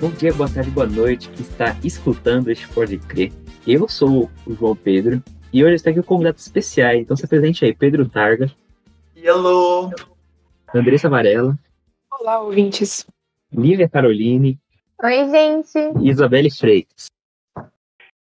Bom dia, boa tarde, boa noite, que está escutando este Pode Crer. Eu sou o João Pedro e hoje está aqui com convidados especiais. Então se apresente aí, Pedro Targa. Hello! Andressa Varela. Olá, ouvintes. Lívia Caroline. Oi, gente. E Isabelle Freitas.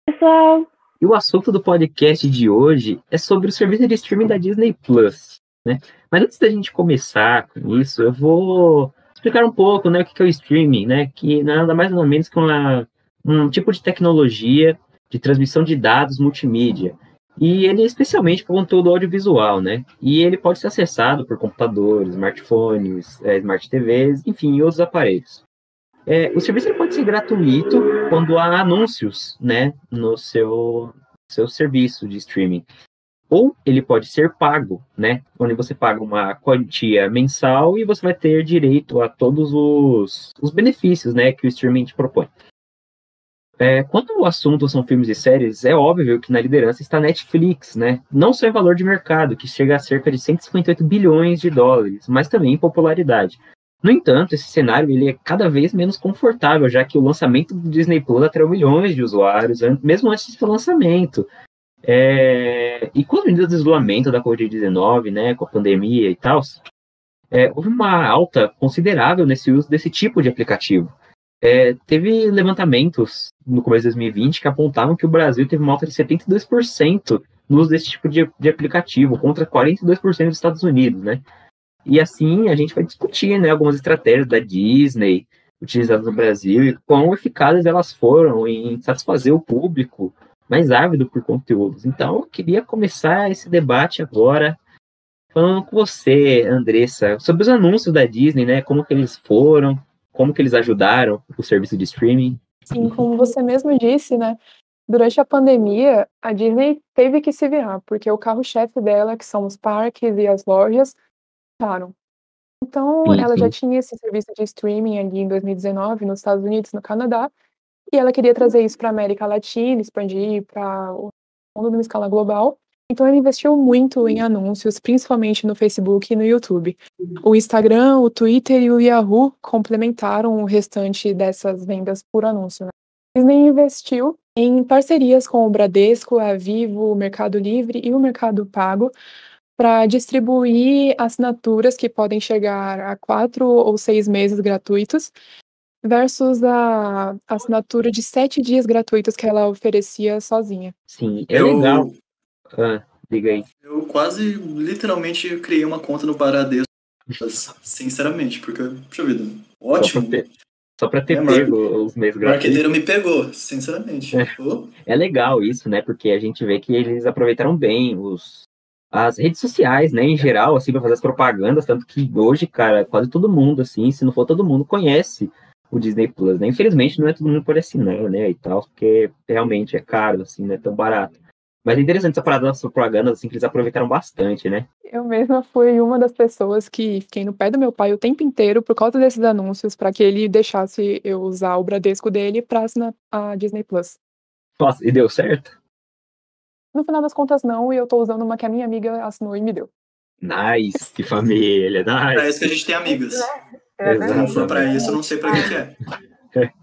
Pessoal. E o assunto do podcast de hoje é sobre o serviço de streaming da Disney Plus. Né? Mas antes da gente começar com isso, eu vou explicar um pouco né, o que é o streaming, né? Que nada mais nada menos que uma, um tipo de tecnologia de transmissão de dados multimídia. E ele é especialmente para conteúdo audiovisual, né? E ele pode ser acessado por computadores, smartphones, é, smart TVs, enfim, outros aparelhos. É, o serviço pode ser gratuito quando há anúncios, né, no seu, seu serviço de streaming. Ou ele pode ser pago, né, onde você paga uma quantia mensal e você vai ter direito a todos os, os benefícios, né, que o streaming te propõe. É, quando o assunto são filmes e séries, é óbvio que na liderança está Netflix, né? Não só em valor de mercado, que chega a cerca de 158 bilhões de dólares, mas também em popularidade. No entanto, esse cenário ele é cada vez menos confortável, já que o lançamento do Disney Plus atraiu milhões de usuários, mesmo antes do lançamento. É... E com as medidas de isolamento da Covid-19, né, com a pandemia e tal, é, houve uma alta considerável nesse uso desse tipo de aplicativo. É, teve levantamentos no começo de 2020 que apontavam que o Brasil teve uma alta de 72% no uso desse tipo de, de aplicativo, contra 42% dos Estados Unidos, né? E assim a gente vai discutir né, algumas estratégias da Disney utilizadas no Brasil e quão eficazes elas foram em satisfazer o público mais ávido por conteúdos. Então eu queria começar esse debate agora falando com você, Andressa, sobre os anúncios da Disney, né? Como que eles foram, como que eles ajudaram o serviço de streaming? Sim, como você mesmo disse, né? Durante a pandemia, a Disney teve que se virar, porque o carro-chefe dela, que são os parques e as lojas, fecharam. Então, Sim, ela sim. já tinha esse serviço de streaming ali em 2019 nos Estados Unidos, no Canadá, e ela queria trazer isso para a América Latina, expandir para o mundo numa escala global. Então, ela investiu muito em anúncios, principalmente no Facebook e no YouTube. O Instagram, o Twitter e o Yahoo complementaram o restante dessas vendas por anúncio. Né? Disney investiu em parcerias com o Bradesco, a Vivo, o Mercado Livre e o Mercado Pago para distribuir assinaturas que podem chegar a quatro ou seis meses gratuitos, versus a assinatura de sete dias gratuitos que ela oferecia sozinha. Sim, é Eu- legal. Ah, diga aí. Eu quase, literalmente, criei uma conta no Bradesco, sinceramente, porque, puxa vida, ótimo. Só pra ter, só pra ter É, pego os meses O gratuitos. marqueteiro me pegou, sinceramente. É. É legal isso, né? Porque a gente vê que eles aproveitaram bem os, as redes sociais, né? Em geral, assim, para fazer as propagandas. Tanto que hoje, cara, quase todo mundo, assim, se não for todo mundo, conhece o Disney Plus, né? Infelizmente, não é todo mundo que pode assinar, né? E tal, porque realmente é caro, assim, não é tão barato. Mas é interessante essa parada das propagandas, assim, que eles aproveitaram bastante, né? Eu mesma fui uma das pessoas que fiquei no pé do meu pai o tempo inteiro por causa desses anúncios para que ele deixasse eu usar o Bradesco dele para assinar a Disney Plus. Nossa, e deu certo? No final das contas, não, e eu tô usando uma que a minha amiga assinou e me deu. Nice, que família, pra nice. isso que a gente tem amigas. Exato. Se não for pra isso, eu não sei pra que, que é.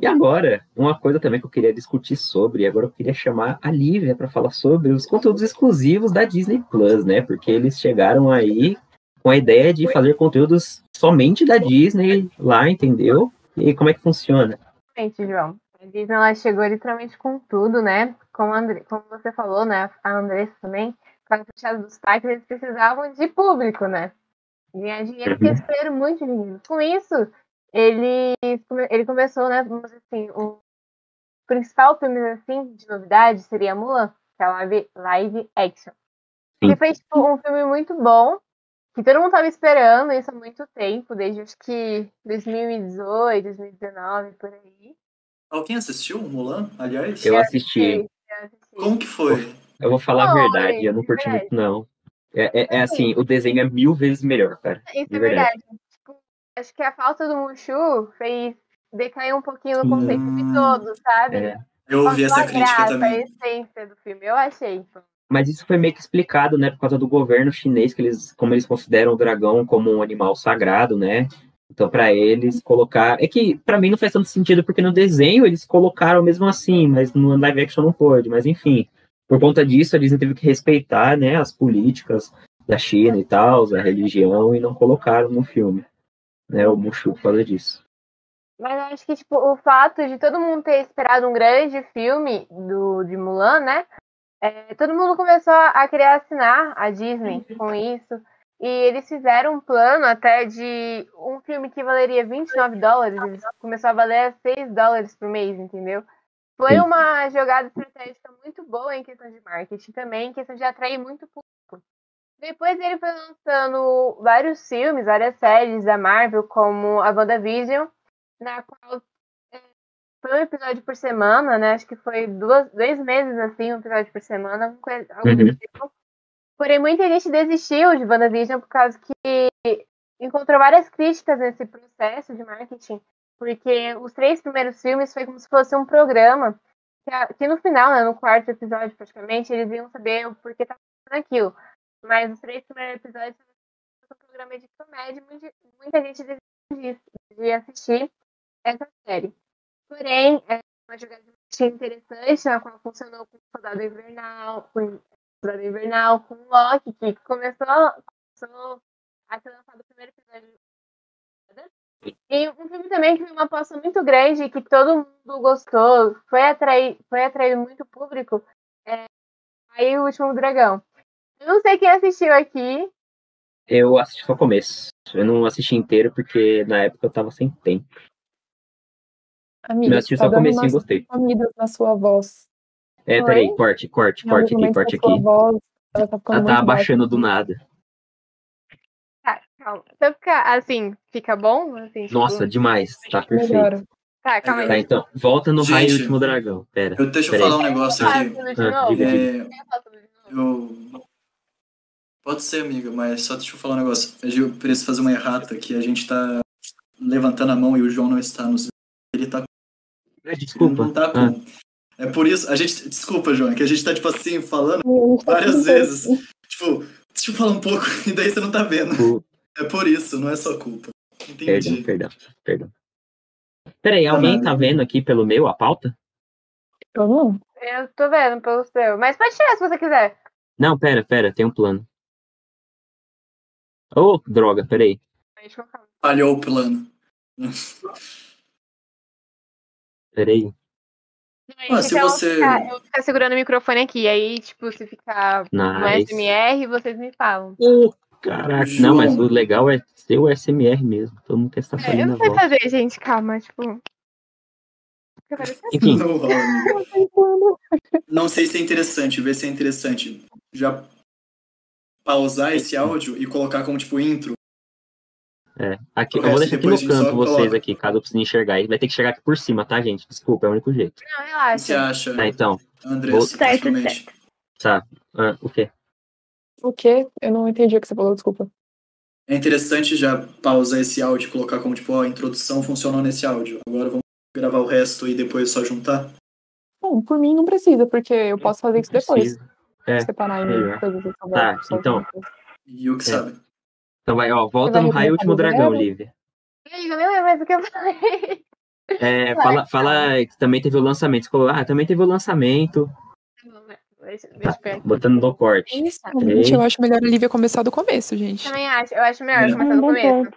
E agora, uma coisa também que eu queria discutir sobre, agora eu queria chamar a Lívia para falar sobre os conteúdos exclusivos da Disney Plus, né? Porque eles chegaram aí com a ideia de fazer conteúdos somente da Disney lá, entendeu? E como é que funciona? Gente, João. A Disney ela chegou literalmente com tudo, né? Como, a Andre... Como você falou, né? A Andressa também. Com a fechada dos parques, eles precisavam de público, né? Ganhar dinheiro, porque eles perderam muito dinheiro. Com isso, ele, ele começou, né? Vamos dizer assim, o principal filme assim, de novidade seria Mulan, que é live, live action. Sim. Que foi tipo, um filme muito bom, que todo mundo tava esperando isso há muito tempo, desde acho que 2018, 2019, por aí. Alguém assistiu o Mulan, aliás? Eu assisti. Eu assisti. Como que foi? Eu vou falar a verdade, eu não curti muito, não. É, é- é assim, o desenho é mil vezes melhor, cara. Isso é verdade. verdade. Tipo, acho que a falta do Mushu fez decair um pouquinho no conceito de todos, sabe? É. Eu ouvi essa crítica graça, também. A essência do filme, eu achei. Mas isso foi meio que explicado, né, por causa do governo chinês, que eles, como eles consideram o dragão como um animal sagrado, né? Então, para eles colocar. É que para mim não faz tanto sentido, porque no desenho eles colocaram mesmo assim, mas no live action não pôde. Mas enfim, por conta disso, a Disney teve que respeitar né, as políticas da China e tal, a religião, e não colocaram no filme né, o Mushu por causa disso. Mas acho que, tipo, o fato de todo mundo ter esperado um grande filme do, de Mulan, né? É, todo mundo começou a querer assinar a Disney com isso. E eles fizeram um plano até de um filme que valeria 29 dólares, começou a valer 6 dólares por mês, entendeu? Foi uma jogada estratégica muito boa em questão de marketing também, em questão de atrair muito público. Depois ele foi lançando vários filmes, várias séries da Marvel, como a WandaVision, na qual é, foi um episódio por semana, né? Acho que foi duas, dois meses assim, um episódio por semana, alguma coisa- Uhum. tipo. Porém, muita gente desistiu de WandaVision por causa que encontrou várias críticas nesse processo de marketing, porque os três primeiros filmes foi como se fosse um programa, que, que no final, né, no quarto episódio praticamente, eles iam saber o porquê tá fazendo aquilo. Mas os três primeiros episódios foi um programa de comédia, muita, muita gente desistiu de assistir essa série. Porém, é uma jogada interessante, na qual funcionou com o Soldado Invernal, com o Soldado Invernal, com o Loki, que começou, começou a ser lançado o primeiro episódio. E um filme também que foi uma aposta muito grande, que todo mundo gostou, foi atrair, foi atrair muito público, é aí o Último Dragão. Eu não sei quem assistiu aqui, Eu assisti só o começo. Eu não assisti inteiro porque na época eu tava sem tempo. Amiga, Eu assisti tá só o dando comecinho e gostei. sumidas na sua voz. É, peraí, corte, corte, corte aqui, corte aqui. voz, ela tá tá abaixando baixa. do nada. Tá, calma. Se eu ficar assim, fica bom? Assim, tipo- Nossa, demais. Tá perfeito. Melhora. Tá, calma aí. Tá, então, volta no raio Gente, último dragão. Pera. Eu, deixa eu Peraí. falar um negócio aqui. Ah, É, eu... Pode ser, amiga, mas só deixa eu falar um negócio. Eu preciso fazer uma errata que a gente tá levantando a mão e o João não está nos. Ele tá Ele Desculpa. não tá com. Ah, É por isso. A gente. Desculpa, João, é que a gente tá, tipo assim, falando tá várias vezes. Tipo, deixa eu falar um pouco, e daí você não tá vendo. É por isso, não é só culpa. Perdão, Entendi. perdão, perdão. Peraí, alguém tá vendo aqui pelo meu a pauta? Eu não. Eu tô vendo pelo seu. Mas pode tirar se você quiser. Não, pera, pera, tem um plano. Ô, droga, peraí. Falhou o plano. Peraí. Ah, se eu vou você- ficar- eu vou ficar segurando o microfone aqui. Aí, tipo, se ficar no Nice. SMR, vocês me falam. Ô, caraca. Não, mas o legal é ser o SMR mesmo. Todo mundo testar só É, eu não sei fazer, gente. Calma, tipo. Parecendo- Enfim, Não tentando. Não sei se é interessante, ver se é interessante. Já pausar esse áudio e colocar como tipo intro. é. Aqui, eu vou deixar aqui no canto vocês coloca. aqui, caso eu precise enxergar. Vai ter que chegar aqui por cima, tá, gente? Desculpa, é o único jeito. Não, O que relaxa. você acha, Tá, então. Andressa, principalmente? Tá. Ah, o quê? O quê? Eu não entendi o que você falou, desculpa. É interessante já pausar esse áudio e colocar como tipo, ó, a introdução funcionou nesse áudio. Agora vamos gravar o resto e depois só juntar. Bom, por mim não precisa, porque eu posso fazer isso depois. É, Separar em melhor. coisas que eu Tá, então. E o que É. sabe. Então vai, ó, volta no raio último dragão? Lívia. Eu nem lembro mais o que eu falei. É, fala, fala que também teve o lançamento. Você falou, ah, também teve o lançamento. Deixa, deixa Tá, eu pegar. botando no corte. Inicialmente, eu acho melhor a Lívia começar do começo, gente. Também acho. Eu acho melhor É. começar do começo.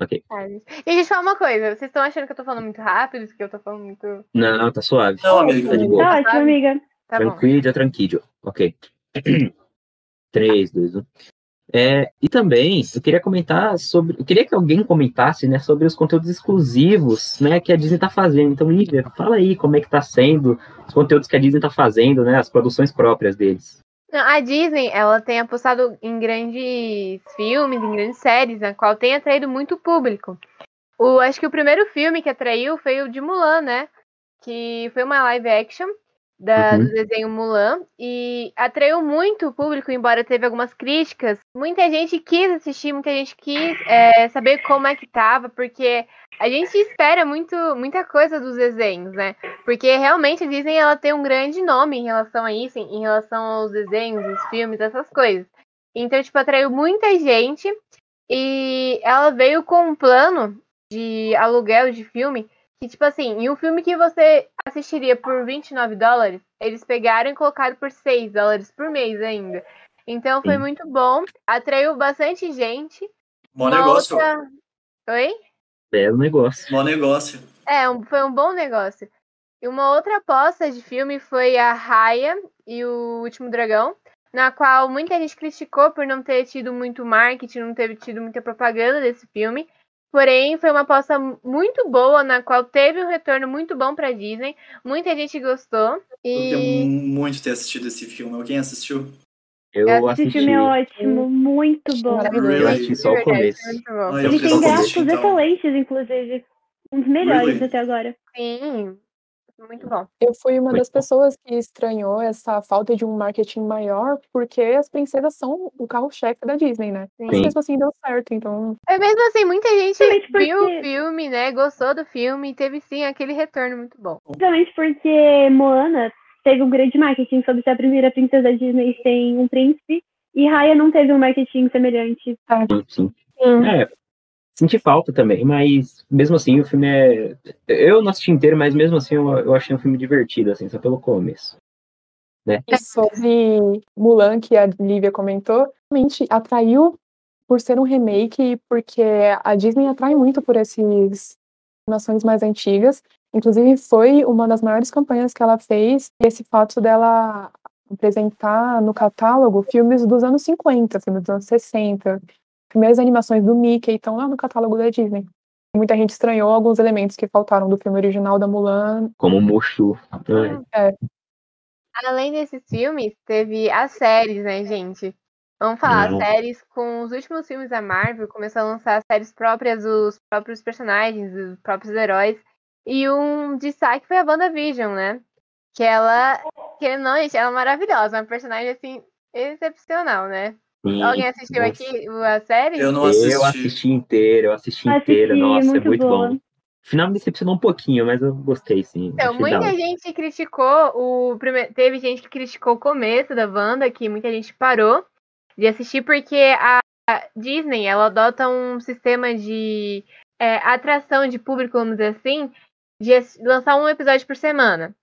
Ok. Tá, gente. E deixa eu falar uma coisa. Vocês estão achando que eu tô falando muito rápido? Que eu tô falando muito. Não, tá suave. Não, amiga. Tá de boa. Tá ótimo, amiga. Tá bom. Tranquilo, tranquilo. Ok. 3, 2, 1. É, e também, eu queria comentar sobre. Eu queria que alguém comentasse, né, sobre os conteúdos exclusivos, né, que a Disney tá fazendo. Então, Lívia, fala aí como é que tá sendo os conteúdos que a Disney tá fazendo, né, as produções próprias deles. A Disney, ela tem apostado em grandes filmes, em grandes séries, na qual tem atraído muito público. O, acho que o primeiro filme que atraiu foi o de Mulan, né? Que foi uma live action da, Uhum. do desenho Mulan e atraiu muito o público, embora teve algumas críticas. Muita gente quis assistir, muita gente quis é, saber como é que tava, porque a gente espera muito, muita coisa dos desenhos, né? Porque realmente a Disney ela tem um grande nome em relação a isso, em relação aos desenhos, os filmes, essas coisas. Então, tipo, atraiu muita gente. E ela veio com um plano de aluguel de filme que, tipo assim, em um filme que você assistiria por 29 dólares, eles pegaram e colocaram por 6 dólares por mês ainda. Então foi Sim. muito bom, atraiu bastante gente. Bom Uma negócio. outra- Oi? Belo negócio. Bom negócio. É, um- foi um bom negócio. E uma outra aposta de filme foi a Raya e o Último Dragão, na qual muita gente criticou por não ter tido muito marketing, não ter tido muita propaganda desse filme. Porém, foi uma aposta muito boa, na qual teve um retorno muito bom pra Disney. Muita gente gostou. Eu queria E muito ter assistido esse filme. Alguém assistiu? Eu Esse Esse assisti. filme é ótimo, muito bom. Maravilhoso. Eu assisti só o começo. foi muito bom. Eu Ele tem gráficos então. excelentes, inclusive. Um dos melhores Really? até agora. Sim, muito bom. Eu fui uma Muito das bom. pessoas que estranhou essa falta de um marketing maior, porque as princesas são o carro-chefe da Disney, né? Sim. Mas mesmo assim deu certo, então É mesmo assim, muita gente viu o filme, né? Gostou do filme e teve sim aquele retorno muito bom. Principalmente porque Moana teve um grande marketing sobre ser a primeira princesa da Disney sem um príncipe. E Raya não teve um marketing semelhante. Sim, sim. Sim. É, senti falta também, mas mesmo assim o filme é. Eu não assisti inteiro, mas mesmo assim eu, eu achei um filme divertido, assim, só pelo começo. E sobre Mulan, que a Lívia comentou, realmente atraiu por ser um remake, porque a Disney atrai muito por esses animações mais antigas. Inclusive, foi uma das maiores campanhas que ela fez, e esse fato dela apresentar no catálogo filmes dos anos 50, filmes dos anos 60, primeiras animações do Mickey estão lá no catálogo da Disney. Muita gente estranhou alguns elementos que faltaram do filme original da Mulan. Como o Mushu. né? Além desses filmes, teve as séries, né, gente? Vamos falar, Não. séries com os últimos filmes da Marvel, começou a lançar séries próprias dos próprios personagens, dos próprios heróis. E um destaque foi a WandaVision, né? Que ela, que não, gente, ela é maravilhosa, uma personagem assim excepcional, né? Sim, Alguém assistiu nossa. aqui a série? Eu não assisti. Eu assisti inteiro, eu assisti Assisti, inteiro, nossa, é muito muito boa. bom. O final me decepcionou um pouquinho, mas eu gostei, sim. Então, muita gente criticou o primeiro. Teve gente que criticou o começo da Wanda, que muita gente parou de assistir, porque a Disney ela adota um sistema de é, atração de público, vamos dizer assim, de lançar um episódio por semana.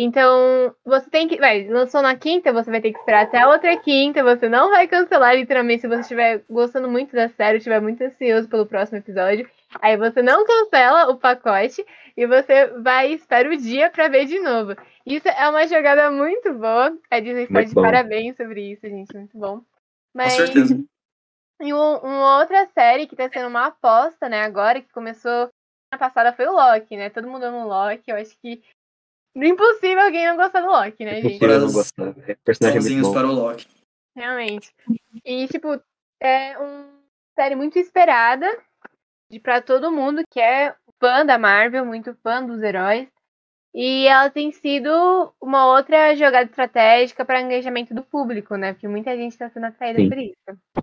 Então, você tem que. Vai, lançou na quinta, você vai ter que esperar até a outra quinta. Você não vai cancelar, literalmente, se você estiver gostando muito da série, estiver muito ansioso pelo próximo episódio. Aí você não cancela o pacote e você vai e espera o dia pra ver de novo. Isso é uma jogada muito boa. A Disney está de bom. parabéns sobre isso, gente. Muito bom. Com Mas certeza. e um- uma outra série que tá sendo uma aposta, né, agora, que começou semana passada foi o Loki, né? Todo mundo ama o Loki. Eu acho que. Impossível alguém não gostar do Loki, né, gente? Impossível não gostar. É, personagem é para o Loki. Realmente. E, tipo, é uma série muito esperada de para todo mundo que é fã da Marvel, muito fã dos heróis. E ela tem sido uma outra jogada estratégica para engajamento do público, né? Porque muita gente está sendo atraída Sim. por isso.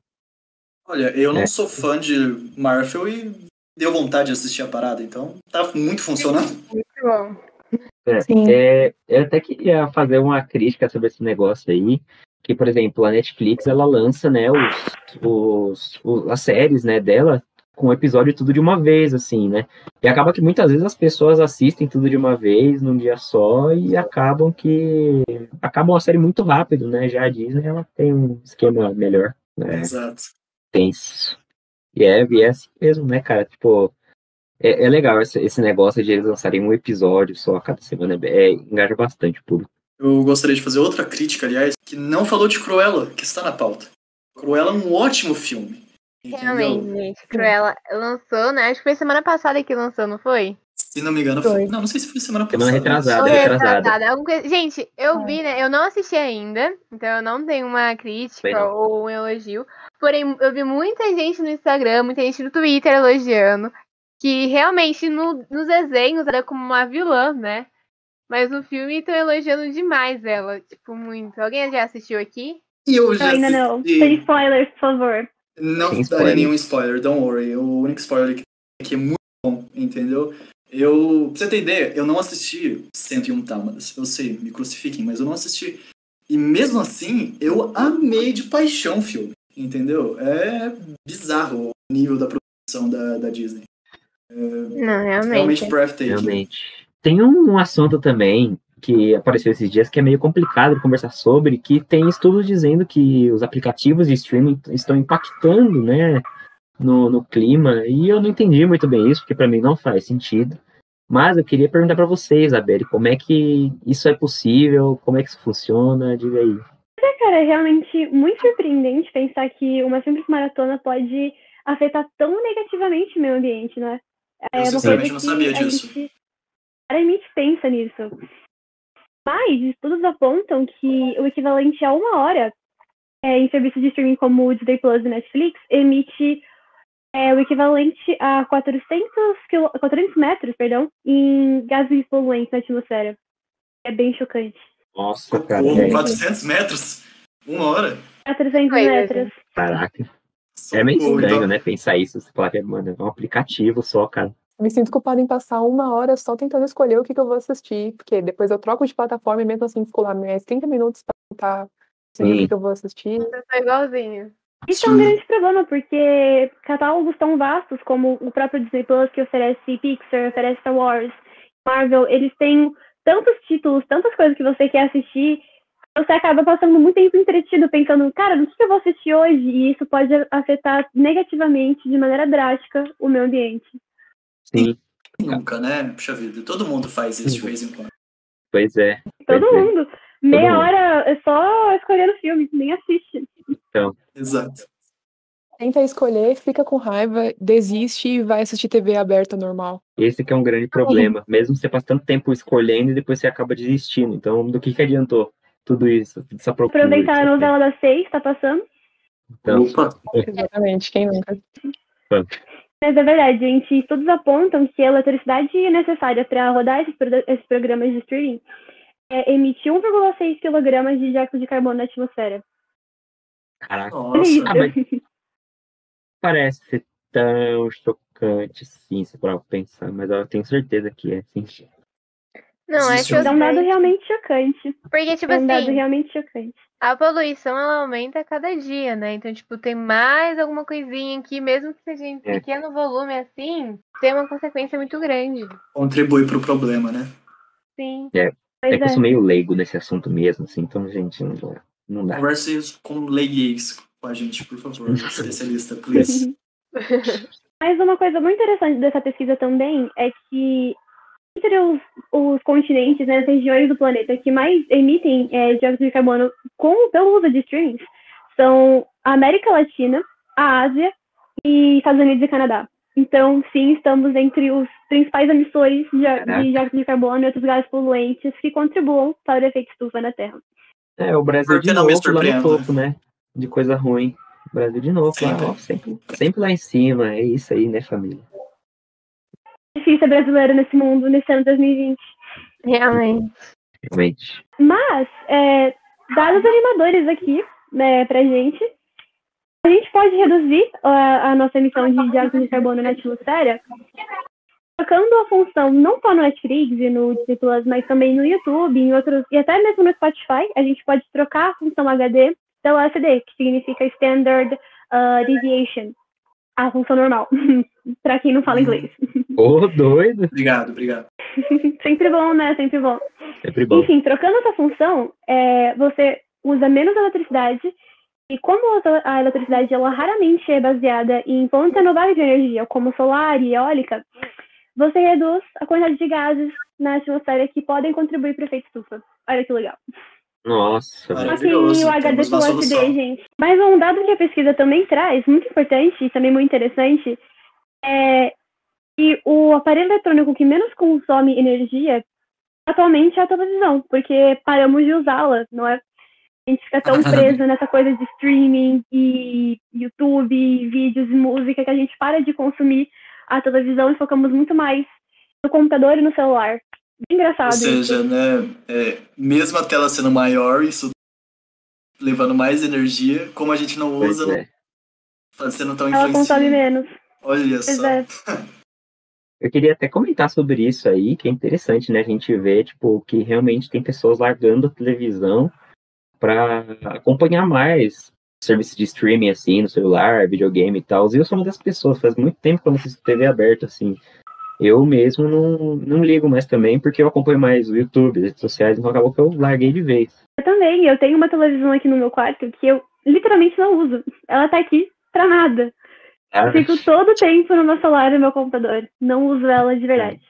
Olha, eu não É. sou fã de Marvel e deu vontade de assistir a parada, então tá muito funcionando. Muito bom. É, é, eu até queria fazer uma crítica sobre esse negócio aí, que, por exemplo, a Netflix, ela lança, né, os, os, os- as séries, né, dela com o episódio tudo de uma vez, assim, né, e acaba que muitas vezes as pessoas assistem tudo de uma vez, num dia só, e acabam que, acabam a série muito rápido, né, já a Disney, ela tem um esquema melhor, né, Exato. tenso. E é, e é assim mesmo, né, cara? Tipo, é, é legal esse, esse negócio de eles lançarem um episódio só a cada semana. É, engaja bastante o público. Eu gostaria de fazer outra crítica, aliás, que não falou de Cruella, que está na pauta. Cruella é um ótimo filme. Realmente, gente. Cruella lançou, né? Acho que foi semana passada que lançou, não foi? Se não me engano, Foi. foi. Não, não sei se foi semana passada. Semana retrasada, retrasada. retrasada, Gente, eu É. vi, né? Eu não assisti ainda, então eu não tenho uma crítica ou um elogio. Porém, eu vi muita gente no Instagram, muita gente no Twitter elogiando. Que realmente no- nos desenhos era como uma vilã, né? Mas no filme estão elogiando demais ela. Tipo, muito. Alguém já assistiu aqui? E eu Não, já ainda não. assisti. Sem spoilers, por favor. Não Sem darei spoiler. nenhum spoiler, don't worry. O único spoiler que que é muito bom, entendeu? Eu, pra você ter ideia, eu não assisti 101 Tálmaras. Eu sei, me crucifiquem, mas eu não assisti. E mesmo assim, eu amei de paixão o filme, entendeu? É bizarro nível da produção da, da Disney. É, Não, realmente realmente. breathtaking. Realmente. Tem um, um assunto também que apareceu esses dias que é meio complicado de conversar sobre, que tem estudos dizendo que os aplicativos de streaming estão impactando, né, no, no clima, e eu não entendi muito bem isso, porque para mim não faz sentido. Mas eu queria perguntar para vocês, Isabelle, como é que isso é possível, como é que isso funciona, diga aí. Cara, é realmente muito surpreendente pensar que uma simples maratona pode afetar tão negativamente o meio ambiente, né? Eu, uma sinceramente, não sabia a disso. gente raramente pensa nisso. Mas estudos apontam que o equivalente a uma hora é, em serviços de streaming como o Disney Plus e Netflix emite é, o equivalente a 400, quilo, 400 metros perdão, em gases poluentes na atmosfera. É bem chocante. Nossa, cara, Como é, 400 metros? Uma hora? 400 Coisa, metros. caraca. É meio Socorro, estranho, então. né, pensar isso, você falar que, mano, é um aplicativo só, cara. Me sinto culpada em passar uma hora só tentando escolher o que, que eu vou assistir, porque depois eu troco de plataforma e mesmo assim fico lá mais 30 minutos pra tentar decidir o Sim. que, que eu vou assistir. Eu sou igualzinho. Isso é um grande problema, porque catálogos tão vastos como o próprio Disney Plus, que oferece Pixar, oferece Star Wars, Marvel, eles têm tantos títulos, tantas coisas que você quer assistir, você acaba passando muito tempo entretido pensando, cara, no que eu vou assistir hoje? E isso pode afetar negativamente, de maneira drástica, o meio ambiente. Sim, Nunca, né? Puxa vida, todo mundo faz isso de vez em quando. pois é. Todo Pois é. mundo. Meia mundo. hora é só escolhendo filme, nem assiste. Exato. Tenta escolher, fica com raiva, desiste e vai assistir TV aberta normal. Esse que é um grande problema. Mesmo você passa tanto tempo escolhendo e depois você acaba desistindo. Então, do que, que adiantou tudo isso? Essa procura Aproveitar a novela das seis, tá passando. Então, Opa, Exatamente, quem nunca? Mas é verdade, gente. Estudos apontam que a eletricidade necessária para rodar esses, pro- esses programas de streaming é emitir 1,6 kg de dióxido de carbono na atmosfera. Caraca, nossa. isso. Ah, mas- parece ser tão chocante, sim, se for pensar, mas eu tenho certeza que é, sim. Não, é Existe É um dado realmente chocante. Porque, tipo É um dado assim, realmente chocante. a poluição ela aumenta a cada dia, né? Então, tipo, tem mais alguma coisinha aqui, mesmo que seja em É. pequeno volume assim, tem uma consequência muito grande. Contribui pro problema, né? Sim. É Pois que eu é. sou meio leigo nesse assunto mesmo, assim, então, gente, não dá. Não dá. Converse com leigues com a gente, por favor, especialista, please. Mas uma coisa muito interessante dessa pesquisa também é que entre os, os continentes, né, as regiões do planeta que mais emitem é, dióxido de carbono com, pelo uso de streams são a América Latina, a Ásia e Estados Unidos e Canadá. Então, sim, estamos entre os principais emissores de, Caraca. de dióxido de carbono e outros gases poluentes que contribuam para o efeito estufa na Terra. É, o Brasil de novo lá no surpreendo? topo, né? De coisa ruim. O Brasil de novo, lá, Sempre. ó, sempre, sempre lá em cima. É isso aí, né, família? Difícil ser brasileiro nesse mundo, nesse ano 2020. Realmente. Realmente. Mas, é, dados animadores aqui, né, pra gente, a gente pode reduzir a, a nossa emissão de dióxido de carbono na atmosfera colocando a função não só no Netflix e no Disney Plus, mas também no YouTube em outros, e até mesmo no Spotify, a gente pode trocar a função HD pela SD, que significa Standard uh, Deviation, a função normal, pra quem não fala inglês. Ô, doido. Obrigado, obrigado. Sempre bom, né? Sempre bom. Sempre bom. Enfim, trocando essa função, é, você usa menos eletricidade e como a- eletricidade ela raramente é baseada em fontes renováveis de energia, como solar e eólica, você reduz a quantidade de gases na atmosfera que podem contribuir para o efeito estufa. Olha que legal. Nossa. Aqui Maravilhoso, o HD gente. Mas um dado que a pesquisa também traz, muito importante e também muito interessante, é que o aparelho eletrônico que menos consome energia atualmente é a televisão, porque paramos de usá-la, não é? A gente fica tão preso nessa coisa de streaming e YouTube, vídeos e música que a gente para de consumir a televisão e focamos muito mais no computador e no celular. Bem engraçado Ou seja, isso. né, é, mesmo a tela sendo maior, isso levando mais energia, como a gente não usa, é. não sendo tão Ela consome influenciante. menos. Olha Pois só. é. Eu queria até comentar sobre isso aí, que é interessante, né? A gente vê, tipo, que realmente tem pessoas largando a televisão para acompanhar mais serviço de streaming, assim, no celular, videogame e tal. E eu sou uma das pessoas, faz muito tempo que eu não assisto TV aberta, assim. Eu mesmo não, não ligo mais também, porque eu acompanho mais o YouTube, redes sociais, então acabou que eu larguei de vez. Eu também, eu tenho uma televisão aqui no meu quarto que eu literalmente não uso. Ela tá aqui pra nada. Ah, Eu fico todo o tempo no meu celular e no meu computador. Não uso ela de verdade.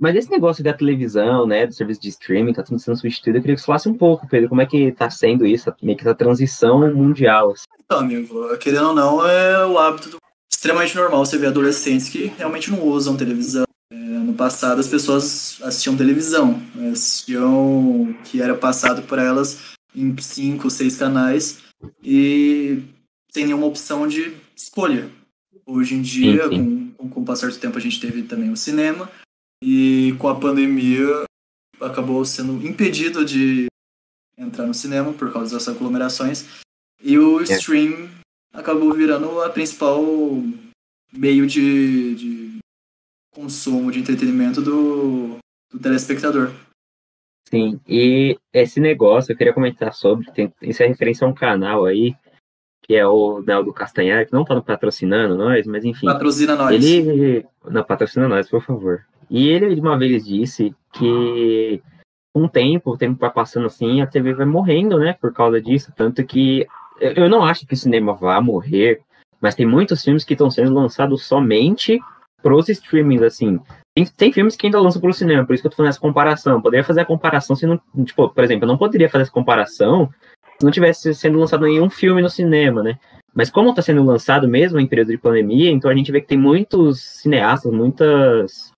Mas esse negócio da televisão, né, do serviço de streaming, tá tudo sendo substituído, eu queria que você falasse um pouco, Pedro, como é que tá sendo isso, meio que essa transição mundial, assim. Então, amigo, querendo ou não, é o hábito do- extremamente normal você ver adolescentes que realmente não usam televisão. É, no passado, as pessoas assistiam televisão, né, assistiam que era passado por elas em cinco, seis canais e sem nenhuma opção de escolha. Hoje em dia, Sim, Com, com o passar do tempo, a gente teve também o cinema. E com a pandemia acabou sendo impedido de entrar no cinema por causa dessas aglomerações. E o stream acabou virando a principal meio de, de consumo, de entretenimento do, do telespectador. Sim, e esse negócio eu queria comentar sobre, tem, isso é referência a um canal aí, que é o Nel do Castanhar, que não tá patrocinando nós, mas enfim. Patrocina nós. Ele. Não, patrocina nós, por favor. E ele de uma vez disse que com o tempo, o tempo vai passando assim, a TV vai morrendo, né? Por causa disso. Tanto que eu não acho que o cinema vá morrer, mas tem muitos filmes que estão sendo lançados somente pros streamings, assim. Tem, tem filmes que ainda lançam pro cinema, por isso que eu tô fazendo essa comparação. Poderia fazer a comparação se não. Tipo, por exemplo, eu não poderia fazer essa comparação não tivesse sendo lançado nenhum filme no cinema, né? Mas como está sendo lançado mesmo em período de pandemia, então a gente vê que tem muitos cineastas, muitas,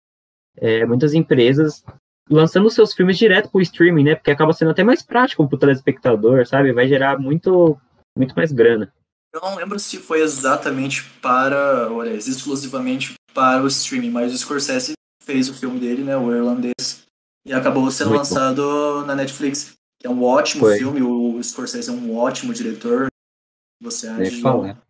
é, muitas empresas lançando seus filmes direto para o streaming, né? Porque acaba sendo até mais prático para o telespectador, sabe? Vai gerar muito, muito mais grana. Eu não lembro se foi exatamente para, olha, exclusivamente para o streaming, mas o Scorsese fez o filme dele, né, o irlandês, e acabou sendo Muito lançado na Netflix. É um ótimo Foi. filme, o Scorsese é um ótimo diretor. Você acha? falar.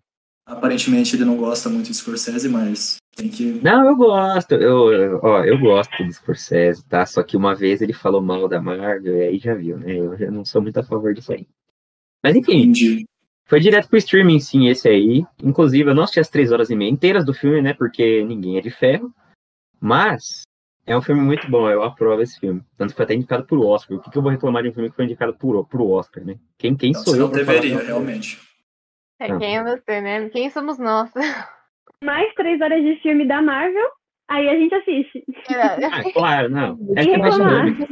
Aparentemente ele não gosta muito de Scorsese, mas tem que. Não, eu gosto, eu, eu- ó, eu gosto do Scorsese, tá? Só que uma vez ele falou mal da Marvel, e aí já viu, né? Eu já não sou muito a favor disso aí. Mas enfim, Entendi. Foi direto pro streaming, sim, esse aí. Inclusive, eu não assisti as três horas e meia inteiras do filme, né? Porque ninguém é de ferro. Mas é um filme muito bom, eu aprovo esse filme. Tanto que foi até indicado pro Oscar. O que, que eu vou reclamar de um filme que foi indicado pro, pro Oscar, né? Quem, quem Então, sou você eu? não deveria, realmente. É, Não. quem é você, né? Quem somos nós? Mais três horas de filme da Marvel, aí a gente assiste. Ah, claro, não. É que é mais dinâmico.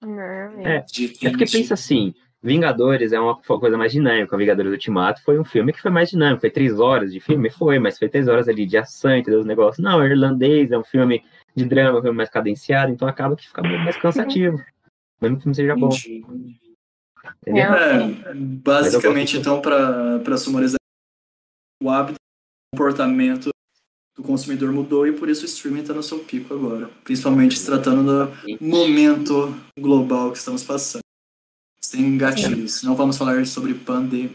Não, É. É porque pensa assim, Vingadores é uma coisa mais dinâmica. Vingadores Ultimato foi um filme que foi mais dinâmico. Foi três horas de filme? Foi, mas foi três horas ali de ação, entendeu? Os negócios. Não, Irlandês é um filme de drama, um filme mais cadenciado, então acaba que fica meio mais cansativo. Mesmo que o filme seja bom. Entendeu? É, basicamente, então, para sumarizar, o hábito, o comportamento do consumidor mudou e por isso o streaming está no seu pico agora. Principalmente se tratando do momento global que estamos passando. Sem gatilhos. Não vamos falar sobre pandemia.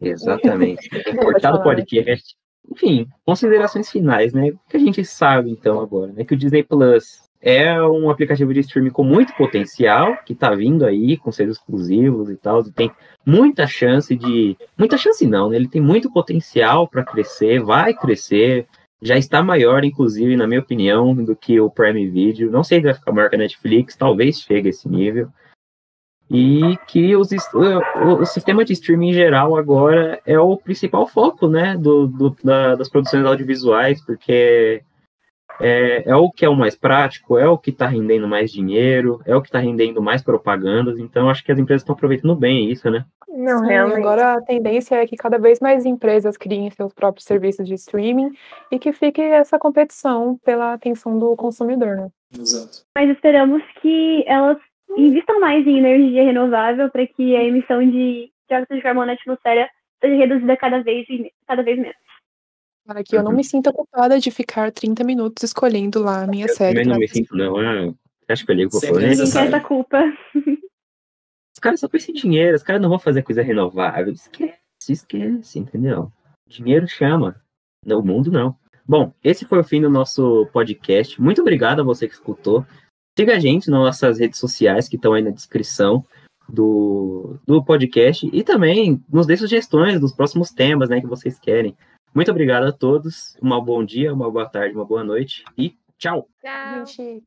Exatamente. Tem que cortar falar. do podcast. Enfim, considerações finais, né? O que a gente sabe, então, agora, né? Que o Disney Plus é um aplicativo de streaming com muito potencial, que tá vindo aí, com seus exclusivos e tal, e tem muita chance de... Muita chance não, né? Ele tem muito potencial para crescer, vai crescer, já está maior, inclusive, na minha opinião, do que o Prime Video. Não sei se vai ficar maior que a Netflix, talvez chegue a esse nível e que os, o, o sistema de streaming em geral agora é o principal foco, né, do, do- da- das produções audiovisuais, porque é, é o que é o mais prático, é o que está rendendo mais dinheiro, é o que está rendendo mais propagandas, então acho que as empresas estão aproveitando bem isso, né? Não, realmente. agora a tendência é que cada vez mais empresas criem seus próprios serviços de streaming e que fique essa competição pela atenção do consumidor, né? Exato. Mas esperamos que elas invistam mais em energia renovável para que a emissão de dióxido de carbono na atmosfera seja reduzida cada vez, e- cada vez menos. Para que eu não Uhum. me sinta culpada de ficar 30 minutos escolhendo lá a minha Eu série. também não pra me sinto, não. Você acha que eu ligo Necessário. essa culpa. Os caras só pensam em dinheiro, os caras não vão fazer coisa renovável. Esquece, esquece, entendeu? Dinheiro chama. No mundo, não. Bom, esse foi o fim do nosso podcast. Muito obrigado a você que escutou. Siga a gente nas nossas redes sociais que estão aí na descrição. do, do podcast e também nos dê sugestões dos próximos temas né, que vocês querem. Muito obrigado a todos. Um bom dia, uma boa tarde, uma boa noite e tchau. Tchau. Gente,